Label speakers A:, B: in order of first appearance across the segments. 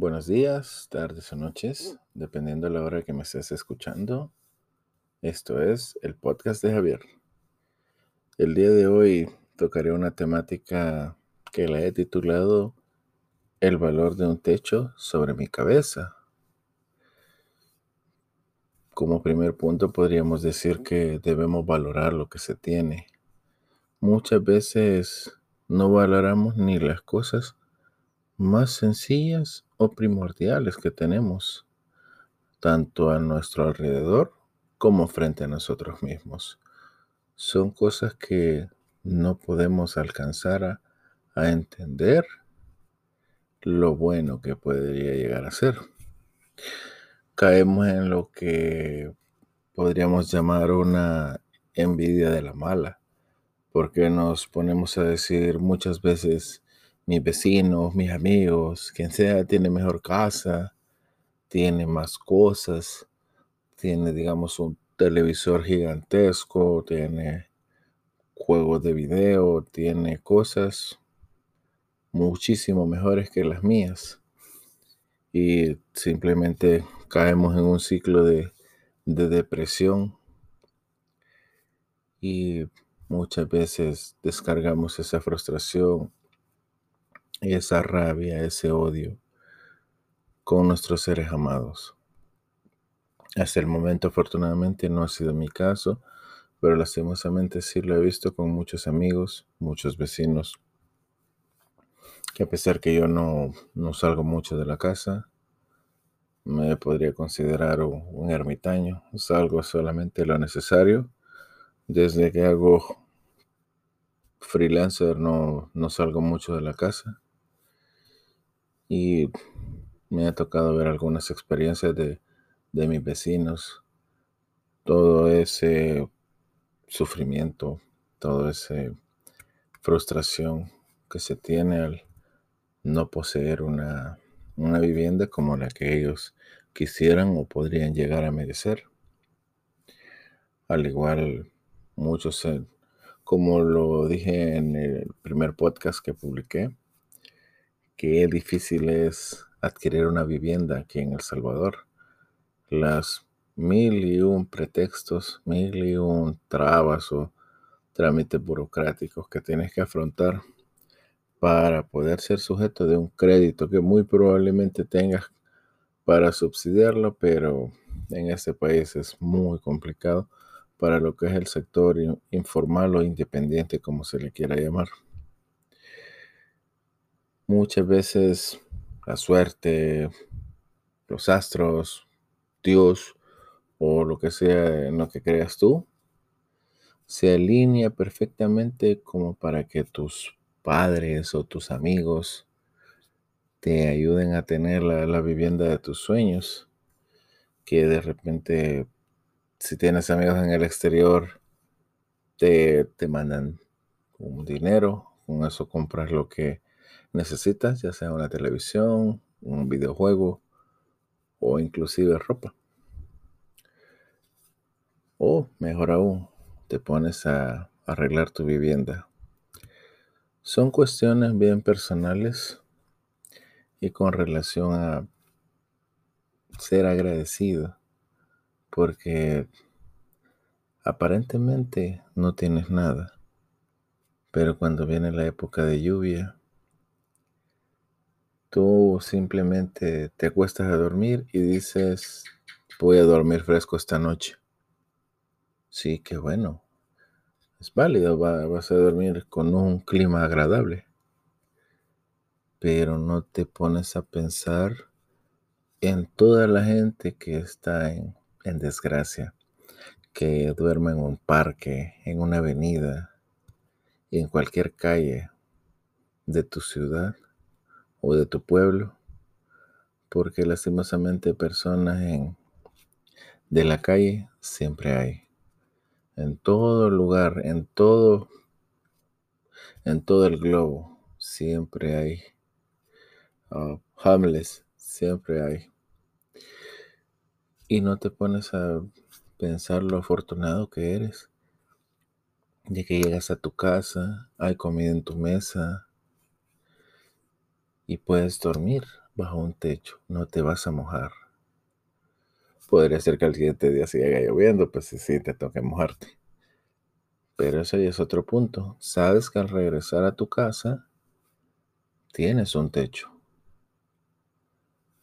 A: Buenos días, tardes o noches, dependiendo de la hora que me estés escuchando. Esto es el podcast de Javier. El día de hoy tocaré una temática que la he titulado El valor de un techo sobre mi cabeza. Como primer punto podríamos decir que debemos valorar lo que se tiene. Muchas veces no valoramos ni las cosas más sencillas o primordiales que tenemos, tanto a nuestro alrededor como frente a nosotros mismos. Son cosas que no podemos alcanzar a, a entender lo bueno que podría llegar a ser. Caemos en lo que podríamos llamar una envidia de la mala, porque nos ponemos a decir muchas veces, mis vecinos, mis amigos, quien sea, tiene mejor casa, tiene más cosas, tiene, digamos, un televisor gigantesco, tiene juegos de video, tiene cosas muchísimo mejores que las mías. Y simplemente caemos en un ciclo de, de depresión y muchas veces descargamos esa frustración esa rabia, ese odio con nuestros seres amados. Hasta el momento, afortunadamente, no ha sido mi caso, pero lastimosamente sí lo he visto con muchos amigos, muchos vecinos, que a pesar que yo no, no salgo mucho de la casa, me podría considerar un, ermitaño, salgo solamente lo necesario. Desde que hago freelancer no, no salgo mucho de la casa y me ha tocado ver algunas experiencias de, de mis vecinos, todo ese sufrimiento, toda esa frustración que se tiene al no poseer una, una vivienda como la que ellos quisieran o podrían llegar a merecer. Al igual, muchos, eh, como lo dije en el primer podcast que publiqué, qué difícil es adquirir una vivienda aquí en El Salvador. Las mil y un pretextos, mil y un trabas o trámites burocráticos que tienes que afrontar para poder ser sujeto de un crédito que muy probablemente tengas para subsidiarlo, pero en este país es muy complicado para lo que es el sector informal o independiente, como se le quiera llamar. Muchas veces la suerte, los astros, Dios o lo que sea en lo que creas tú, se alinea perfectamente como para que tus padres o tus amigos te ayuden a tener la, vivienda de tus sueños, que de repente si tienes amigos en el exterior, te, te mandan un dinero, con eso compras lo que necesitas, ya sea una televisión, un videojuego o inclusive ropa. O mejor aún, te pones a arreglar tu vivienda. Son cuestiones bien personales y con relación a ser agradecido porque aparentemente no tienes nada, pero cuando viene la época de lluvia, Tú simplemente te acuestas a dormir y dices, voy a dormir fresco esta noche. Sí, qué bueno. Es válido, vas a dormir con un clima agradable. Pero no te pones a pensar en toda la gente que está en, en desgracia, que duerme en un parque, en una avenida, en cualquier calle de tu ciudad o de tu pueblo, porque lastimosamente personas de la calle siempre hay. En todo lugar, en todo, en todo el globo, siempre hay. Uh, homeless, siempre hay. Y no te pones a pensar lo afortunado que eres, de que llegas a tu casa, hay comida en tu mesa, y puedes dormir bajo un techo, no te vas a mojar. Podría ser que al siguiente día siga lloviendo, pues sí, te toque mojarte. Pero ese es otro punto. Sabes que al regresar a tu casa, tienes un techo.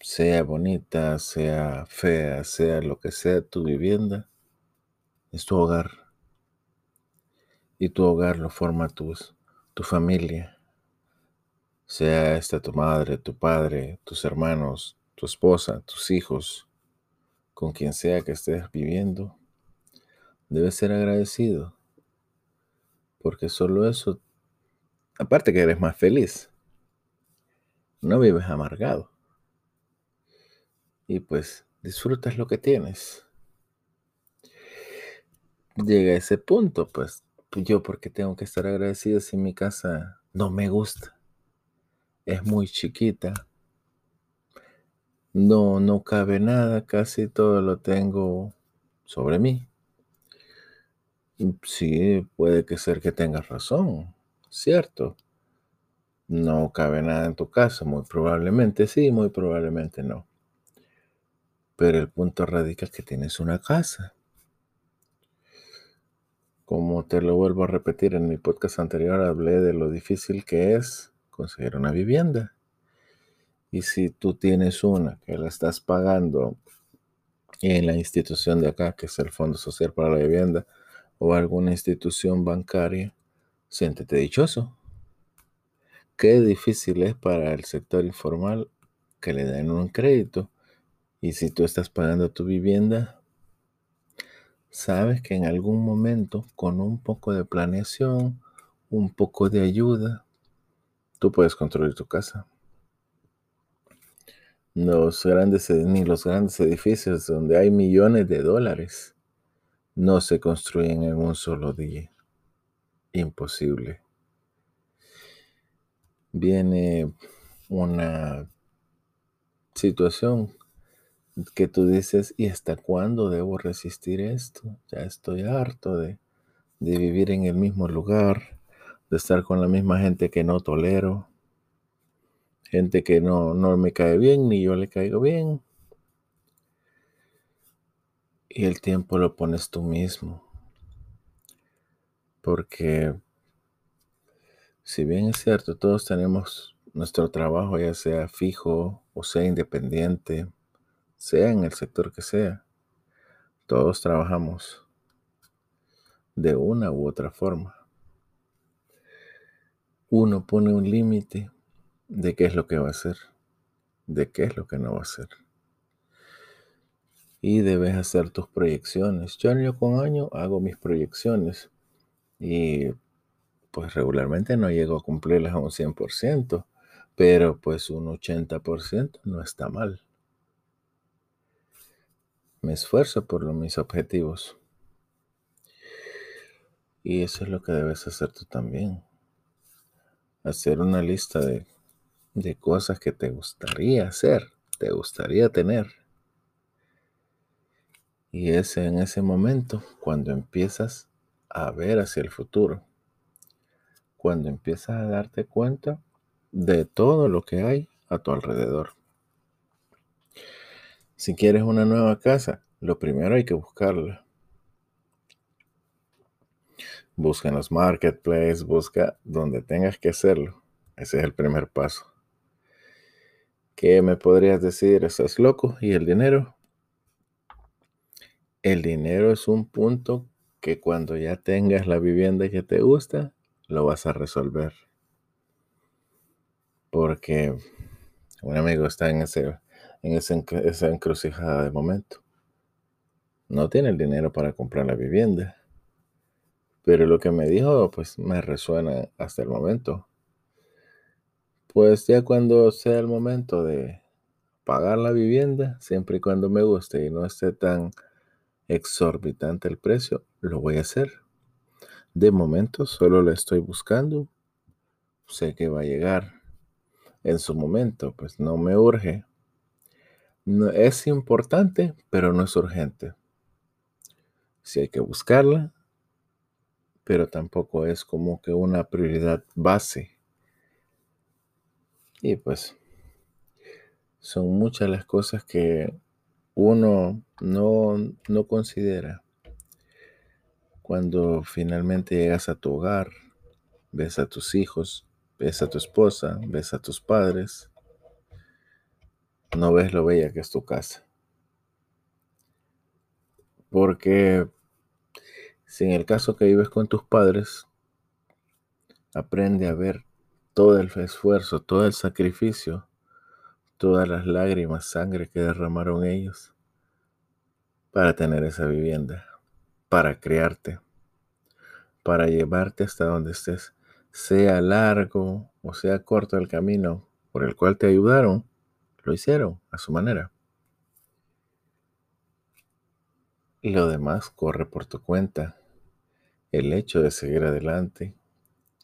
A: Sea bonita, sea fea, sea lo que sea tu vivienda, es tu hogar. Y tu hogar lo forma tu familia. Sea esta tu madre, tu padre, tus hermanos, tu esposa, tus hijos, con quien sea que estés viviendo, debes ser agradecido. Porque solo eso, aparte que eres más feliz, no vives amargado. Y pues disfrutas lo que tienes. Llega ese punto, pues yo porque tengo que estar agradecido si mi casa no me gusta. Es muy chiquita. No, no cabe nada, casi todo lo tengo sobre mí. Sí, puede que ser que tengas razón, cierto. No cabe nada en tu casa, muy probablemente sí, muy probablemente no. Pero el punto radica que tienes una casa. Como te lo vuelvo a repetir en mi podcast anterior, hablé de lo difícil que es conseguir una vivienda. Y si tú tienes una que la estás pagando en la institución de acá, que es el Fondo Social para la Vivienda, o alguna institución bancaria, siéntete dichoso. Qué difícil es para el sector informal que le den un crédito. Y si tú estás pagando tu vivienda, sabes que en algún momento, con un poco de planeación, un poco de ayuda, tú puedes construir tu casa. Los grandes, ni los grandes edificios donde hay millones de dólares no se construyen en un solo día. Imposible. Viene una situación que tú dices, ¿y hasta cuándo debo resistir esto? Ya estoy harto de, de vivir en el mismo lugar, de estar con la misma gente que no tolero, gente que no, no me cae bien ni yo le caigo bien. Y el tiempo lo pones tú mismo. Porque si bien es cierto, todos tenemos nuestro trabajo, ya sea fijo o sea independiente, sea en el sector que sea, todos trabajamos de una u otra forma. Uno pone un límite de qué es lo que va a hacer, de qué es lo que no va a hacer y debes hacer tus proyecciones. Yo año con año hago mis proyecciones y pues regularmente no llego a cumplirlas a un 100%, pero pues un 80% no está mal. Me esfuerzo por mis objetivos. Y eso es lo que debes hacer tú también. Hacer una lista de, de cosas que te gustaría hacer, te gustaría tener y es en ese momento cuando empiezas a ver hacia el futuro, cuando empiezas a darte cuenta de todo lo que hay a tu alrededor. Si quieres una nueva casa, lo primero hay que buscarla. Busca en los marketplaces, busca donde tengas que hacerlo. Ese es el primer paso. ¿Qué me podrías decir? ¿Estás loco? ¿Y el dinero? El dinero es un punto que cuando ya tengas la vivienda que te gusta, lo vas a resolver. Porque un amigo está en, ese, en esa encrucijada de momento. No tiene el dinero para comprar la vivienda. Pero lo que me dijo, pues me resuena hasta el momento. Pues ya cuando sea el momento de pagar la vivienda, siempre y cuando me guste y no esté tan exorbitante el precio, lo voy a hacer. De momento solo lo estoy buscando. Sé que va a llegar en su momento, pues no me urge. No, es importante, pero no es urgente. Si hay que buscarla, pero tampoco es como que una prioridad base. Y pues Son muchas las cosas que uno no, no considera cuando finalmente llegas a tu hogar, ves a tus hijos, ves a tu esposa, ves a tus padres, no ves lo bella que es tu casa. Porque si en el caso que vives con tus padres, aprende a ver todo el esfuerzo, todo el sacrificio, todas las lágrimas, sangre que derramaron ellos para tener esa vivienda, para criarte, para llevarte hasta donde estés, sea largo o sea corto el camino por el cual te ayudaron, lo hicieron a su manera. Y lo demás corre por tu cuenta. El hecho de seguir adelante,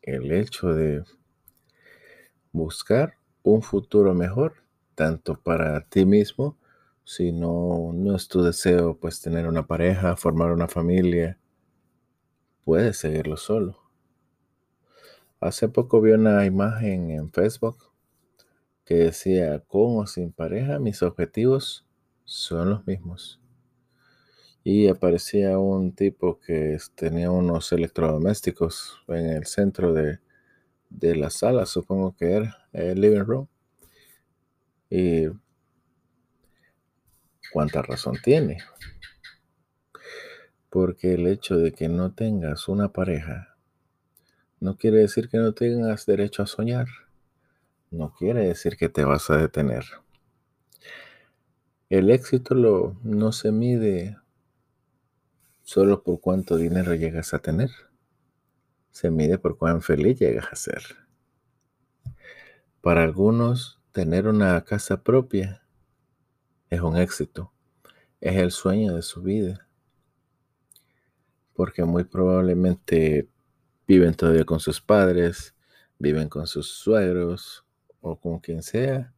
A: el hecho de buscar un futuro mejor, tanto para ti mismo, si no, no es tu deseo pues tener una pareja, formar una familia, puedes seguirlo solo. Hace poco vi una imagen en Facebook que decía, con o sin pareja, mis objetivos son los mismos y aparecía un tipo que tenía unos electrodomésticos en el centro de, la sala, supongo que era el living room. Y cuánta razón tiene. Porque el hecho de que no tengas una pareja no quiere decir que no tengas derecho a soñar. No quiere decir que te vas a detener. El éxito lo, no se mide solo por cuánto dinero llegas a tener. Se mide por cuán feliz llegas a ser. Para algunos, tener una casa propia es un éxito, es el sueño de su vida, porque muy probablemente viven todavía con sus padres, viven con sus suegros o con quien sea,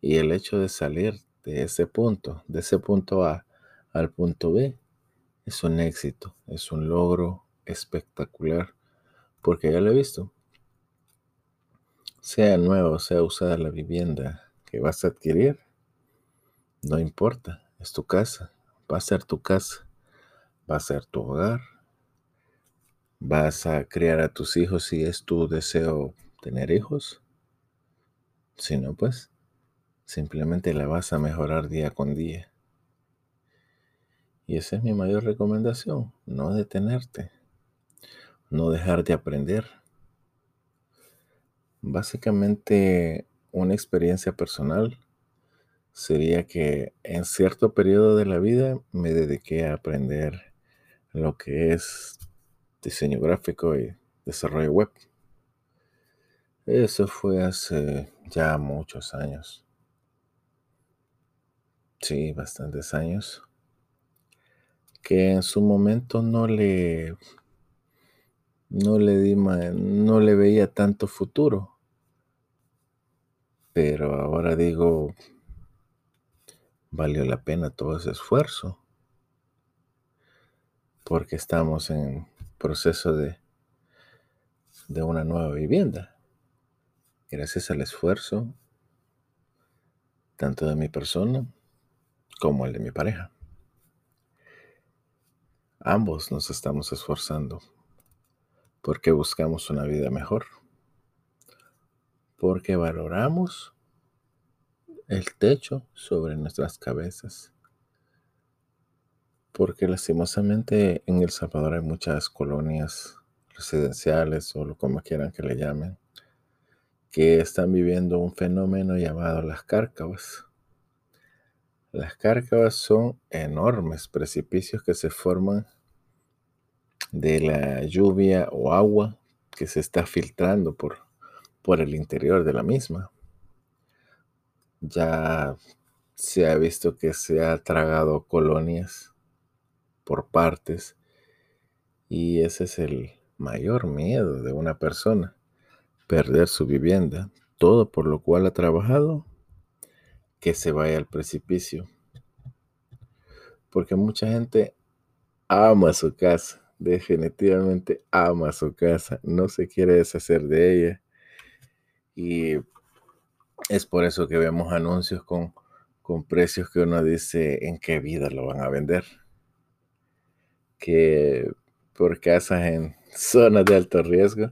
A: y el hecho de salir de ese punto, de ese punto A al punto B, es un éxito, es un logro espectacular, porque ya lo he visto. Sea nueva sea usada la vivienda que vas a adquirir, no importa, es tu casa, va a ser tu casa, va a ser tu hogar, vas a criar a tus hijos si es tu deseo tener hijos. Si no, pues simplemente la vas a mejorar día con día. Y esa es mi mayor recomendación, no detenerte, no dejar de aprender. Básicamente, una experiencia personal sería que en cierto periodo de la vida me dediqué a aprender lo que es diseño gráfico y desarrollo web. Eso fue hace ya muchos años. Sí, bastantes años que en su momento no le no le di no le veía tanto futuro. Pero ahora digo, valió la pena todo ese esfuerzo. Porque estamos en proceso de, de una nueva vivienda. Gracias al esfuerzo, tanto de mi persona como el de mi pareja. Ambos nos estamos esforzando porque buscamos una vida mejor, porque valoramos el techo sobre nuestras cabezas, porque lastimosamente en El Salvador hay muchas colonias residenciales o como quieran que le llamen, que están viviendo un fenómeno llamado las cárcavas. Las cárcavas son enormes precipicios que se forman de la lluvia o agua que se está filtrando por, por el interior de la misma. Ya se ha visto que se ha tragado colonias por partes y ese es el mayor miedo de una persona, perder su vivienda, todo por lo cual ha trabajado que se vaya al precipicio. Porque mucha gente ama su casa, definitivamente ama su casa, no se quiere deshacer de ella. Y Es por eso que vemos anuncios con, con precios que uno dice en qué vida lo van a vender. Que por casas en zonas de alto riesgo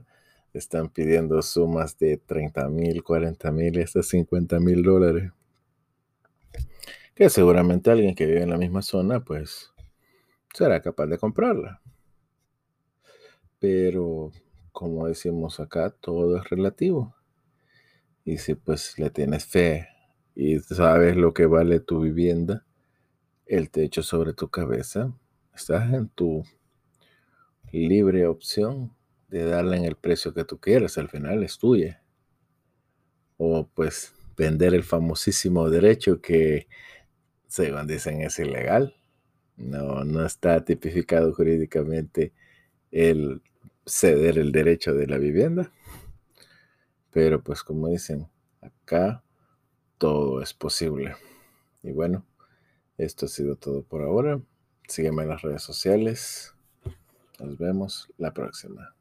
A: están pidiendo sumas de 30 mil, 40 mil, hasta 50 mil dólares. Que seguramente alguien que vive en la misma zona, pues será capaz de comprarla. Pero, como decimos acá, todo es relativo. Y si pues le tienes fe y sabes lo que vale tu vivienda, el techo sobre tu cabeza, estás en tu libre opción de darle en el precio que tú quieras, al final es tuya. O pues vender el famosísimo derecho que, según dicen, es ilegal. No, no está tipificado jurídicamente el ceder el derecho de la vivienda. Pero pues como dicen, acá todo es posible. Y bueno, esto ha sido todo por ahora. Sígueme en las redes sociales. Nos vemos la próxima.